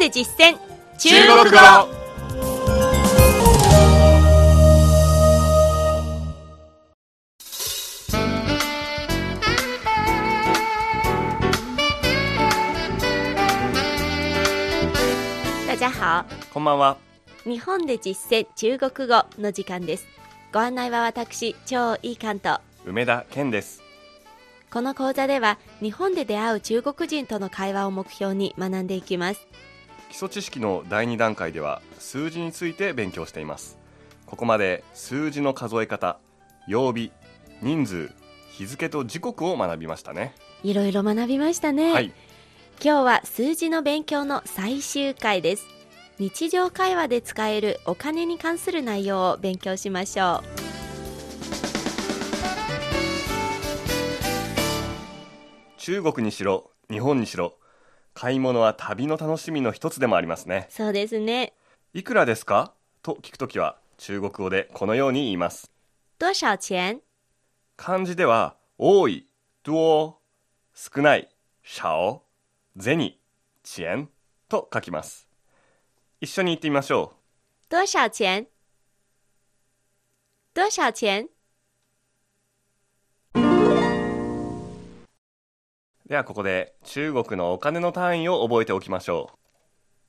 で実践。中国語大家好。こんばんは。日本で実践中国語の時間です。ご案内は私超いい関東梅田健です。この講座では日本で出会う中国人との会話を目標に学んでいきます基礎知識の第2段階では数字について勉強しています。ここまで数字の数え方曜日人数日付と時刻を学びましたね。いろいろ学びましたね、はい。今日は数字の勉強の最終回です。日常会話で使えるお金に関する内容を勉強しましょ中国にしろ日本にしろ買い物は旅の楽しみの一つでもありますね。うそうですね。いくらですか？と聞くときは中国語でこのように言います。多少钱？漢字では多い、多、少ない、少、銭、钱と書きます。一緒に言ってみましょ多少钱？多少钱？ではここで中国のお金の単位を覚えておきましょう。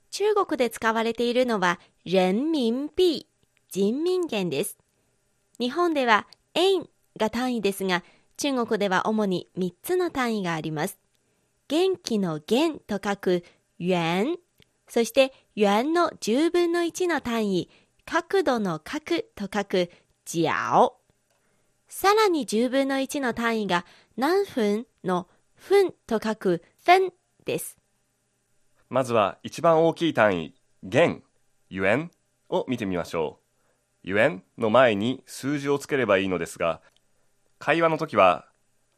中国で使われているのは人民幣人民元です。日本では円が単位ですが中国では主に3つの単位があります。元気の元と書く元。そして元の10分の1の単位。角度の角と書く角さらに10分の1の単位が何分の分と書く分ですまずは一番大きい単位元、ユエンを見てみましょうユエンの前に数字をつければいいのですが会話の時は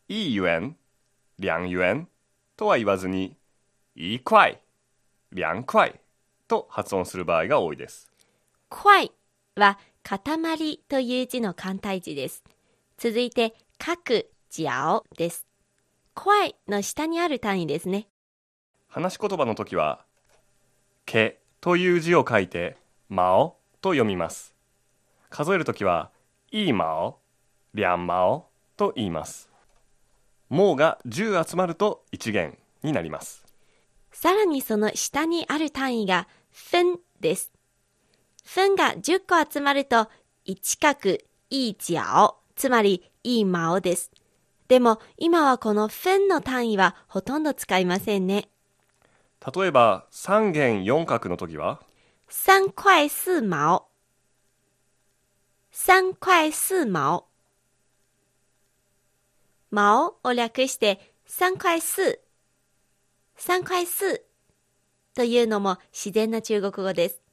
一元、两元とは言わずに一块、两块と発音する場合が多いです塊は塊という字の簡体字です。続いて、各角です。塊の下にある単位ですね。話し言葉の時は「け」という字を書いて「まお」と読みます数える時は「いいまお」「りゃんまお」と言います「もう」が10集まると1元になりますさらにその下にある単位が分です。分が10個集まると1角い角、つまりいい毛です。でも今はこの分の単位はほとんど使いませんね。例えば3元4角の時は？三塊四毛。三塊四毛。毛を略して三塊四。三塊四というのも自然な中国語です。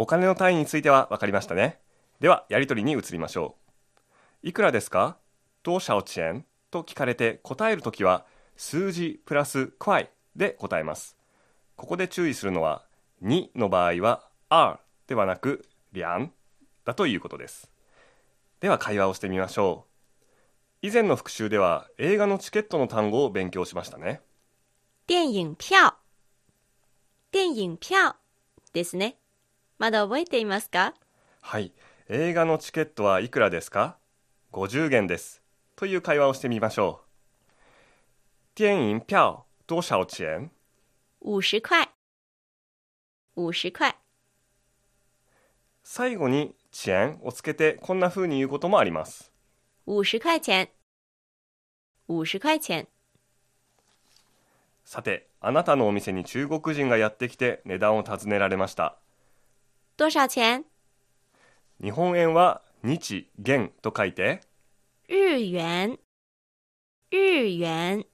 お金の単位については分かりましたねではやり取りに移りましょういくらですか？多少钱と聞かれて答えるときは数字プラス块で答えます。ここで注意するのは2の場合は r ではなく两だということです。では会話をしてみましょう。以前の復習では映画のチケットの単語を勉強しましたね。電影票。電影票ですね。まだ覚えていますか？はい。映画のチケットはいくらですか？50元ですという会話をしてみましょう電影票多少钱？50塊。50塊。最後に钱をつけてこんな風に言うこともあります50塊錢。50塊錢。さてあなたのお店に中国人がやってきて値段を尋ねられました多少錢日本円は日元と書いて日元。日元。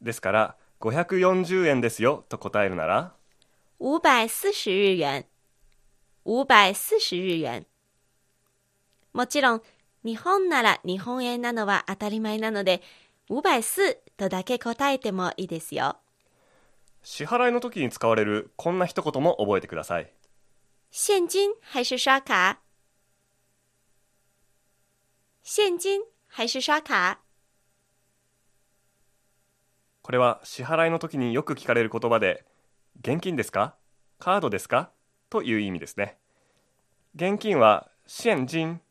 ですから540円ですよと答えるなら540日元。540日元。もちろん、日本なら日本円なのは当たり前なので、540とだけ答えてもいいですよ。支払いの時に使われるこんな一言も覚えてください現金还是刷卡？現金还是刷卡？これは支払いの時によく聞かれる言葉で現金ですか？カードですか？という意味ですね。現金は現金。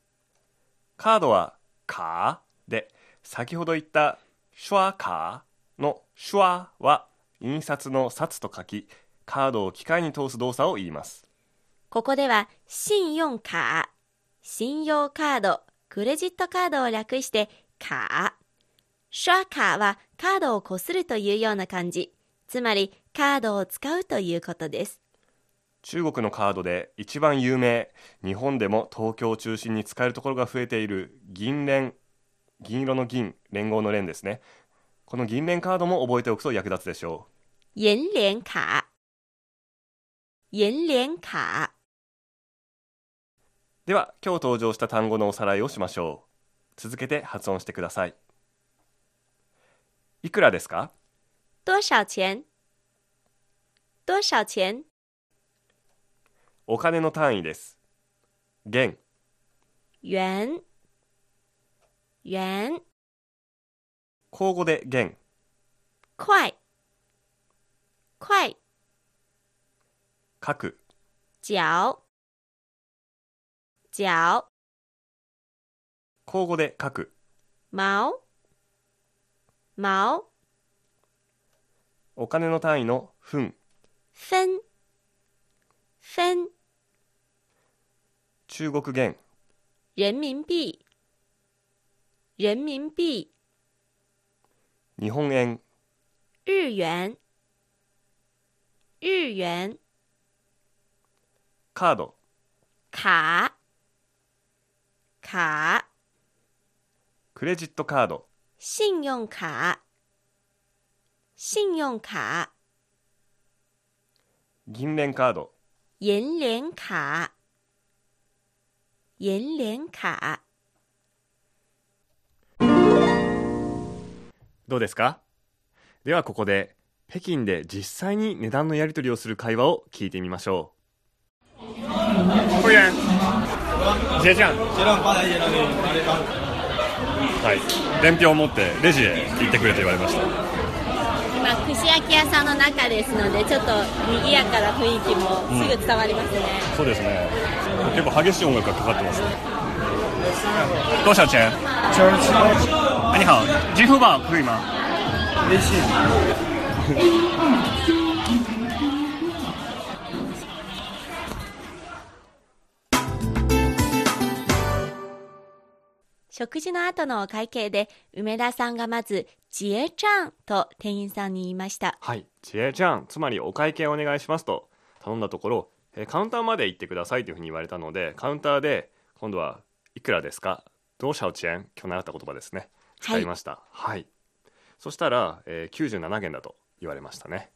カードはカーで先ほど言ったシュワカーのシュワは印刷の札と書きカードを機械に通す動作を言います。ここでは信用カー、信用カード、クレジットカードを略してカー。シュワカーはカードをこするというような感じ。つまりカードを使うということです。中国のカードで一番有名日本でも東京を中心に使えるところが増えている銀連銀色の銀連合の連ですねこの銀連カードも覚えておくと役立つでしょ银联卡，银联卡。うでは今日登場した単語のおさらいをしましょう。続けて発音してください。いくらですか？多少钱？多少钱？お金の単位です。元。元，元，口語で元。快，快，書く。脚，脚，口語で書く。毛，毛，お金の単位の分分，分，中国元。人民币，人民币，日本円。日元，日元，カード。卡，卡，クレジットカード。信用卡，信用卡，銀聯カード。银联卡，银联卡。どうですか？ではここで北京で実際に値段のやり取りをする会話を聞いてみましょ会员，结账。结账发财结账给你拿这张。うはい。伝票を持ってレジへ行ってくれと言われました。今串焼き屋さんの中ですのでちょっと賑やかな雰囲気もすぐ伝わりますね、そうですね。結構激しい音楽がかかってますね。多少钱九十七，你好支付宝可以吗微信。食事の後のお会計で梅田さんがまず「ジエちゃん」と店員さんに言いました。はい。ジェちゃん。つまりお会計お願いしますと。頼んだところえーカウンターまで行ってくださいというふうに言われたのでカウンターで今度はいくらですかどうしゃうチェン今日習った言葉ですね。使いました。はい、そしたら、えー、97元だと言われましたね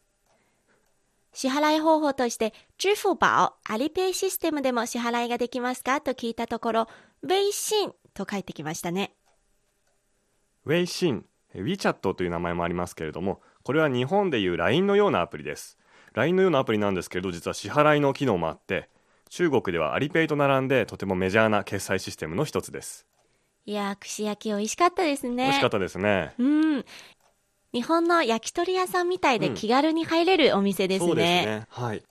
支払い方法として支付宝アリペイシステムでも支払いができますか？と聞いたところ微信と返ってきましたね。ウェイシン WeChat という名前もありますけれどもこれは日本でいう LINE のようなアプリです。LINE のようなアプリなんですけれど実は支払いの機能もあって中国ではアリペイと並んでとてもメジャーな決済システムの一つです。いやー串焼き美味しかったですね。美味しかったですね。うん。日本の焼き鳥屋さんみたいでうん。気軽に入れるお店ですね,、そうですね。はい。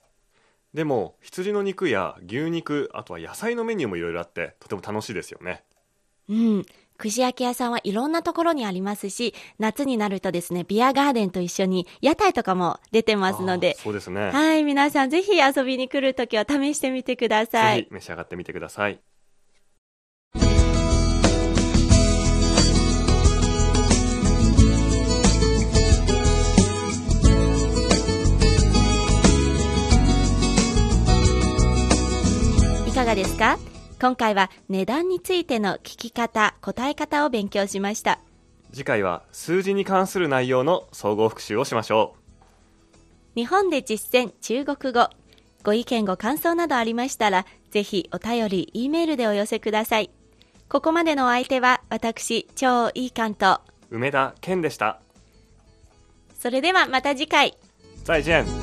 でも羊の肉や牛肉あとは野菜のメニューもいろいろあってとても楽しいですよねうん。串焼き屋さんはいろんなところにありますし、夏になるとですね、ビアガーデンと一緒に屋台とかも出てますのでそうですね、はい、皆さんぜひ遊びに来るときは試してみてくださいぜひ。召し上がってみてくださいいかがですか？今回は値段についての聞き方、答え方を勉強しました。次回は数字に関する内容の総合復習をしましょ日本で実践中国語。ご意見ご感想などありましたら、ぜひお便り、E メールでお寄せください。ここまでのお相手は私、超いい関東。う梅田健でしたそれではまた次回。再见